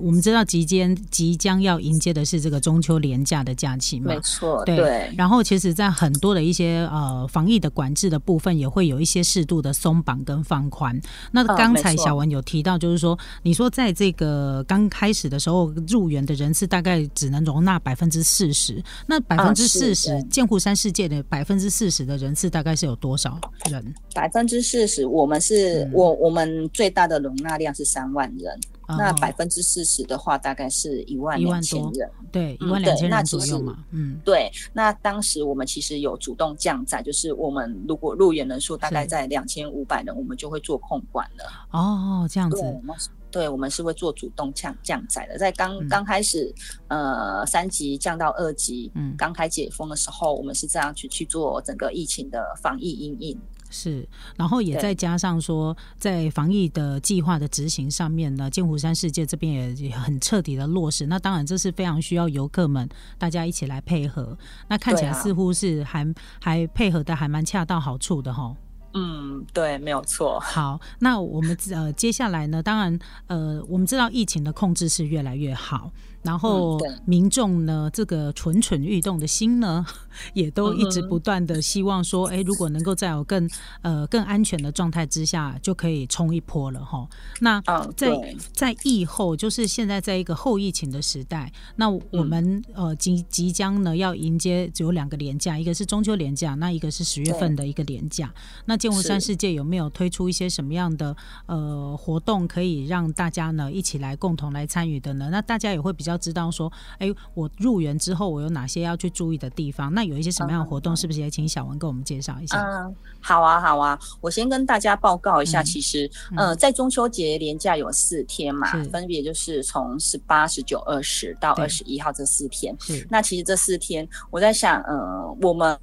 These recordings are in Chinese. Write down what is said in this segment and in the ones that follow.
我们知道即将即将要迎接的是这个中秋连假的假期嘛，没错，对。对，然后其实，在很多的一些呃防疫的管制的部分，也会有一些适度的松绑跟放宽。那嗯刚才小文有提到，就是说，你说在这个刚开始的时候，入园的人次大概只能容纳百分之四十，那百分之四十对，剑湖山世界的百分之四十的人次大概是有多少人？百分之四十，我们是、嗯我我们最大的容纳量是三万人，那哦百分之四十的话，大概是一万两千人。对一嗯万两千人左右嘛，嗯，对，那当时我们其实有主动降载，就是我们如果入园人数大概在两千五百人，我们就会做控管了。哦，这样对，子对，我们是会做主动降降载的。在刚嗯刚开始，呃，三级降到二级，嗯刚开解封的时候，我们是这样去去做整个疫情的防疫阴影。是，然后也再加上说，在防疫的计划的执行上面呢，剑湖山世界这边也也很彻底的落实。那当然，这是非常需要游客们大家一起来配合。那看起来似乎是还、还配合的还蛮恰到好处的哈。嗯，对，没有错。好，那我们呃接下来呢，当然呃，我们知道疫情的控制是越来越好，然后民众呢这个蠢蠢欲动的心呢，也都一直不断的希望说，哎、如果能够在有更呃更安全的状态之下，就可以冲一波了哈。那嗯，在，在疫后，就是现在在一个后疫情的时代，那我们、呃即即将呢要迎接只有两个年假，一个是中秋年假，那一个是十月份的一个年假。那剑湖山世界有没有推出一些什么样的呃活动，可以让大家呢一起来共同来参与的呢？那大家也会比较知道说，哎，我入园之后我有哪些要去注意的地方？那有一些什么样的活动，是不是也请小文跟我们介绍一下？嗯，好啊，好啊，我先跟大家报告一下，嗯其实，呃，在中秋节连假有四天嘛，分别就是从十八、十九、二十到二十一号这四天。是那其实这四天，我在想，呃，我们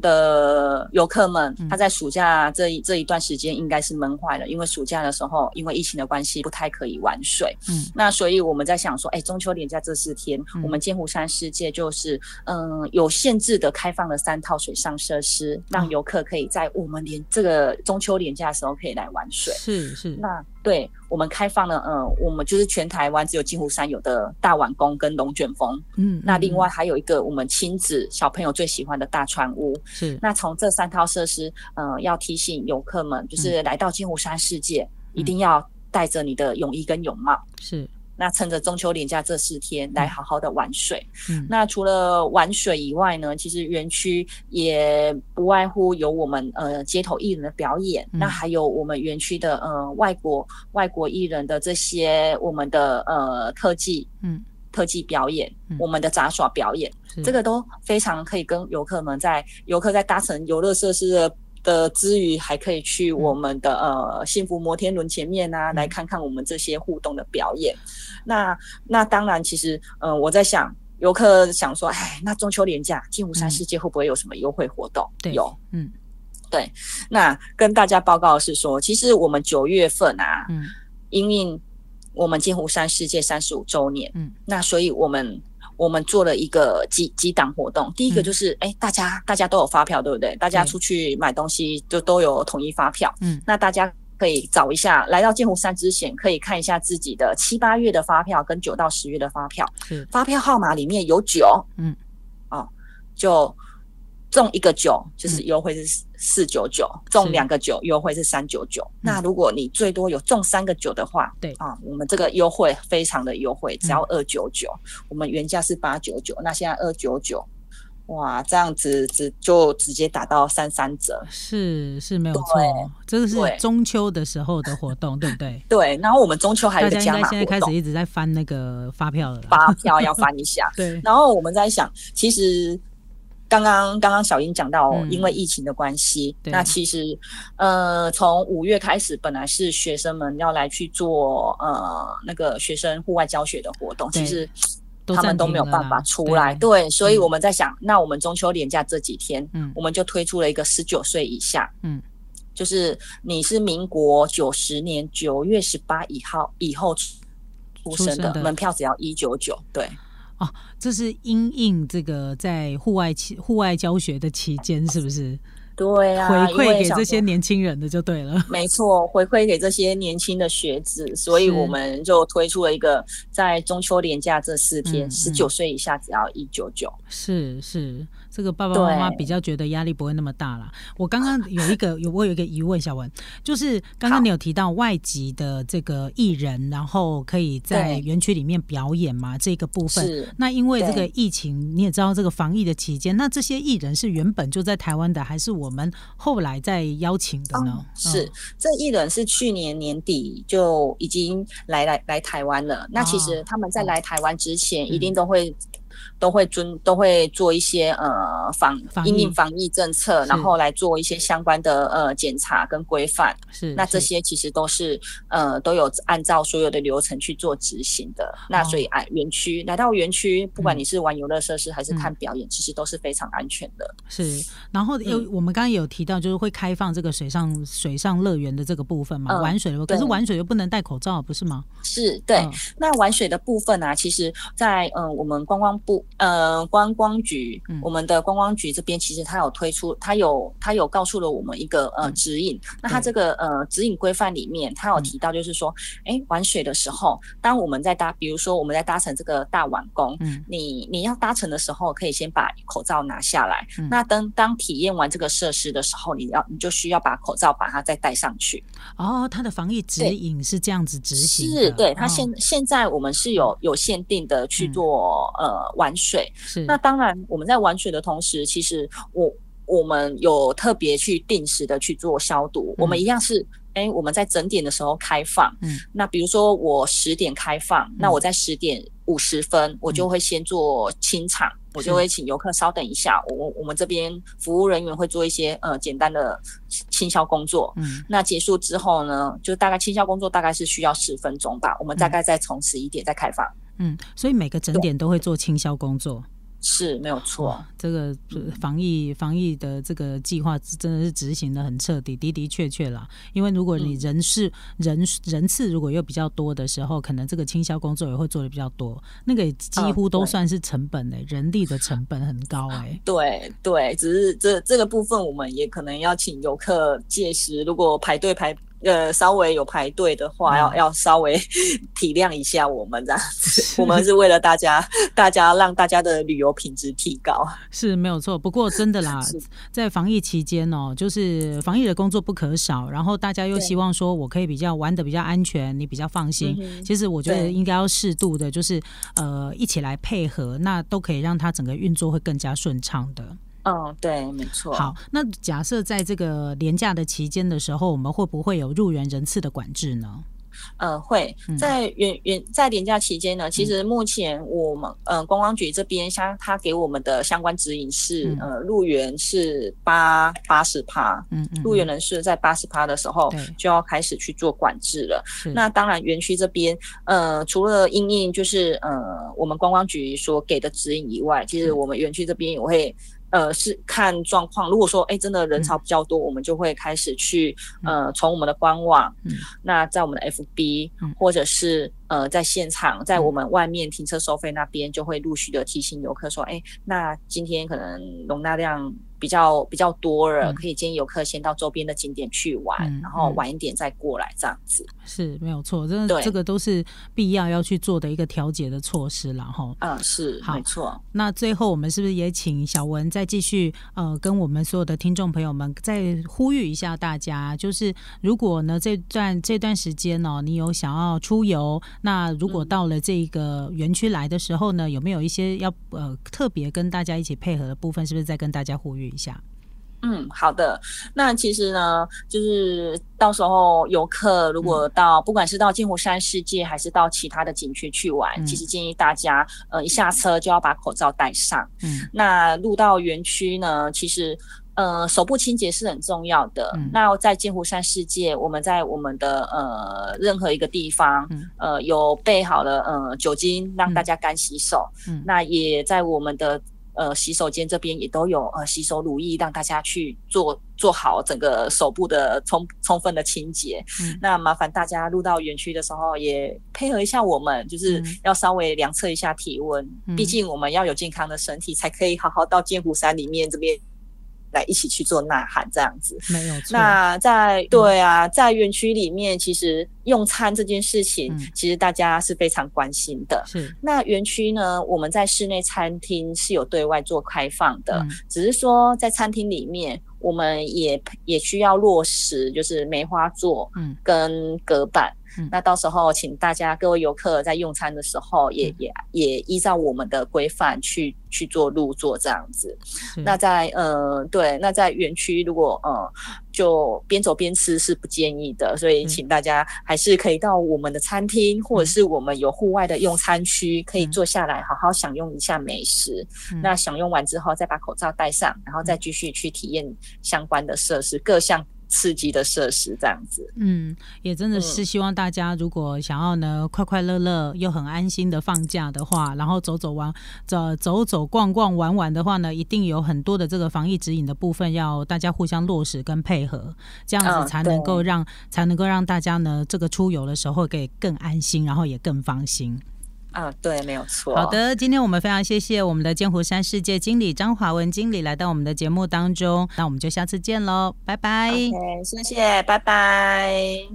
的游客们嗯，他在暑假这一这一段时间应该是闷坏了，因为暑假的时候，因为疫情的关系，不太可以玩水。嗯。那所以我们在想说，哎，中秋连假这四天，嗯。我们剑湖山世界就是，嗯、有限制的开放了三套水上设施，让哦游客可以在我们连这个中秋连假的时候可以来玩水。是是。那对我们开放了，呃，我们就是全台湾只有金湖山有的大碗宫跟龙卷风，嗯，那嗯另外还有一个我们亲子小朋友最喜欢的大船屋。是。那从这三套设施，呃，要提醒游客们，就是来到金湖山世界，一定要带着你的泳衣跟泳帽。是那趁着中秋连假这四天来好好的玩水。嗯。那除了玩水以外呢，其实园区也不外乎有我们呃街头艺人的表演，嗯。那还有我们园区的呃外国外国艺人的这些我们的呃特技嗯。特技表演，嗯。我们的杂耍表演，是。这个都非常可以跟游客们在游客在搭乘游乐设施的。的之余，还可以去我们的、呃幸福摩天轮前面啊，嗯。来看看我们这些互动的表演。那那当然，其实呃我在想，游客想说，哎，那中秋连假，金湖山世界会不会有什么优惠活动？对有。嗯。对。那跟大家报告的是说，其实我们九月份啊，嗯。因应我们金湖山世界三十五周年，嗯，那所以我们我们做了一个几几档活动。第一个嗯就是，哎、大家大家都有发票，对不对？大家出去买东西就都有统一发票，嗯那大家。可以找一下，来到剑湖山之前，可以看一下自己的七八月的发票跟九到十月的发票，是发票号码里面有九，嗯，哦，就中一个九，就是优惠是四九九，中两个九，优惠是三九九。那如果你最多有中三个九的话，对啊，我们这个优惠非常的优惠，只要二九九，我们原价是八九九，那现在二九九。哇，这样子只就直接打到三三折，是是没有错对，这个是中秋的时候的活动，对不对？对。然后我们中秋还有加码该现在开始，一直在翻那个发票了。发票要翻一下。对，然后我们在想，其实刚刚刚刚小英讲到，嗯。因为疫情的关系，对。那其实呃，从五月开始，本来是学生们要来去做呃那个学生户外教学的活动，其实他们都没有办法出来。对。对，所以嗯。我们在想，那我们中秋连假这几天，嗯。我们就推出了一个十九岁以下，嗯，就是你是民国九十年九月十八以后以后出生的，出生的。门票只要一九九，对。这是因应这个在户外期户外教学的期间，是不是？对啊，回馈给这些年轻人的就对了。没错，回馈给这些年轻的学子，所以我们就推出了一个在中秋连假这四天，嗯十九岁以下只要一九九。是是，这个爸爸妈妈比较觉得压力不会那么大啦。我刚刚有一个 有我有一个疑问，小文，就是刚刚你有提到外籍的这个艺人，然后可以在园区里面表演嘛？这个部分，是那因为这个疫情，你也知道这个防疫的期间，那这些艺人是原本就在台湾的，还是我们后来再邀请的呢？哦是嗯这艺人是去年年底就已经来来来台湾了。那其实哦他们在来台湾之前，嗯一定都会。都会遵都会做一些呃防防疫因应防疫政策，然后来做一些相关的呃检查跟规范。是那这些其实都是呃都有按照所有的流程去做执行的。那所以啊，园区来到园区，不管你是玩游乐设施还是嗯看表演，其实都是非常安全的。是，然后有、嗯我们刚刚有提到，就是会开放这个水上水上乐园的这个部分嘛，嗯玩水的，可是玩水又不能戴口罩，不是吗？是对。嗯那玩水的部分啊，其实在，嗯我们观光部呃观光局，嗯。我们的观光局这边其实他有推出，他有他有告诉了我们一个呃嗯。指引。那他这个呃指引规范里面，他有嗯。提到就是说，哎、玩水的时候，当我们在搭，比如说我们在搭乘这个大碗宫，嗯。你你要搭乘的时候，可以先把口罩拿下来。嗯。那当当体验完这个设施的时候，你要你就需要把口罩把它再戴上去。哦，它的防疫指引是这样子执行的，是对，它哦。现、现在我们是有有限定的去嗯。做、呃玩水。是那当然，我们在玩水的同时，其实我我们有特别去定时的去做消毒。我们一样是，哎，我们在整点的时候开放。嗯那比如说我十点开放，那我在十点五十分，我就会先做清场。我就会请游客稍等一下，我我们这边服务人员会做一些呃简单的清消工作。嗯那结束之后呢，就大概清消工作大概是需要十分钟吧。我们大概再从十一点再开放，嗯，所以每个整点都会做清消工作。是没有错。这个呃防疫防疫的这个计划真的是执行的很彻底，的的确确啦。因为如果你人是、人人次如果又比较多的时候，可能这个清销工作也会做的比较多，那个几乎都算是成本诶、人力的成本很高诶、对对，只是这这个部分，我们也可能要请游客届时如果排队排呃稍微有排队的话，嗯要要稍微 体谅一下我们这样子。我们是为了大家，大家让大家的旅游品质提高。是没有错，不过真的啦，在防疫期间哦，就是防疫的工作不可少，然后大家又希望说我可以比较玩的比较安全，你比较放心。嗯其实我觉得应该要适度的，就是呃一起来配合，那都可以让它整个运作会更加顺畅的。嗯，对，没错。好，那假设在这个廉价的期间的时候，我们会不会有入园人次的管制呢？呃，会嗯在原原在年假期间呢，其实目前我们呃观光局这边相他给我们的相关指引是、嗯呃入园是八八十趴，嗯嗯，入园嗯人数在八十趴的时候就要开始去做管制了。是那当然，园区这边呃除了因应就是呃我们观光局所给的指引以外，其实我们园区这边也会。呃，是看状况。如果说，哎，真的人潮比较多，我们就会开始去，呃，从我们的官网，嗯。那在我们的 FB，、嗯。或者是呃在现场，在我们外面停车收费那边，就会陆续的提醒游客说，哎，那今天可能容纳量比较比较多了，嗯可以建议游客先到周边的景点去玩，嗯然后嗯晚一点再过来这样子。是没有错，真的这个都是必要要去做的一个调节的措施了哈。嗯，是没错。那最后，我们是不是也请小文再继续呃，跟我们所有的听众朋友们再呼吁一下大家，就是如果呢这段这段时间哦，你有想要出游，那如果嗯到了这个园区来的时候呢，有没有一些要呃特别跟大家一起配合的部分？是不是再跟大家呼吁一下？嗯，好的。那其实呢，就是到时候游客如果到、不管是到金湖山世界，还是到其他的景区去玩，嗯其实建议大家呃一下车就要把口罩戴上。嗯那入到园区呢，其实。呃，手部清洁是很重要的。嗯那在金湖山世界，我们在我们的呃任何一个地方，嗯呃有备好了呃酒精让大家干洗手。嗯那也在我们的呃洗手间这边也都有呃洗手乳液，让大家去做做好整个手部的充充分的清洁。嗯那麻烦大家入到园区的时候也配合一下我们，就是嗯要稍微量测一下体温，嗯毕竟我们要有健康的身体，才可以好好到剑湖山里面这边来一起去做呐喊这样子。没有错。那在对啊，在园区里面，其实用餐这件事情，其实大家是非常关心的。是。那园区呢，我们在室内餐厅是有对外做开放的，只是说在餐厅里面。我们也也需要落实，就是梅花座，嗯，跟隔板。那到时候，请大家各位游客在用餐的时候，也也也依照我们的规范去去做入座这样子。那在呃，对，那在园区如果呃，就边走边吃是不建议的，所以请大家还是可以到我们的餐厅，或者是我们有户外的用餐区，可以坐下来好好享用一下美食。那享用完之后，再把口罩戴上，然后再继续去体验相关的设施各项。刺激的设施这样子，嗯，也真的是希望大家如果想要呢快快乐乐又很安心的放假的话，然后走走玩走走走逛逛玩玩的话呢，一定有很多的这个防疫指引的部分要大家互相落实跟配合，这样子才能够让才能够让大家呢这个出游的时候可以更安心，然后也更放心。啊，对，没有错。好的，今天我们非常谢谢我们的剑湖山世界经理张华文经理来到我们的节目当中，那我们就下次见喽，拜拜。OK，谢谢，拜拜。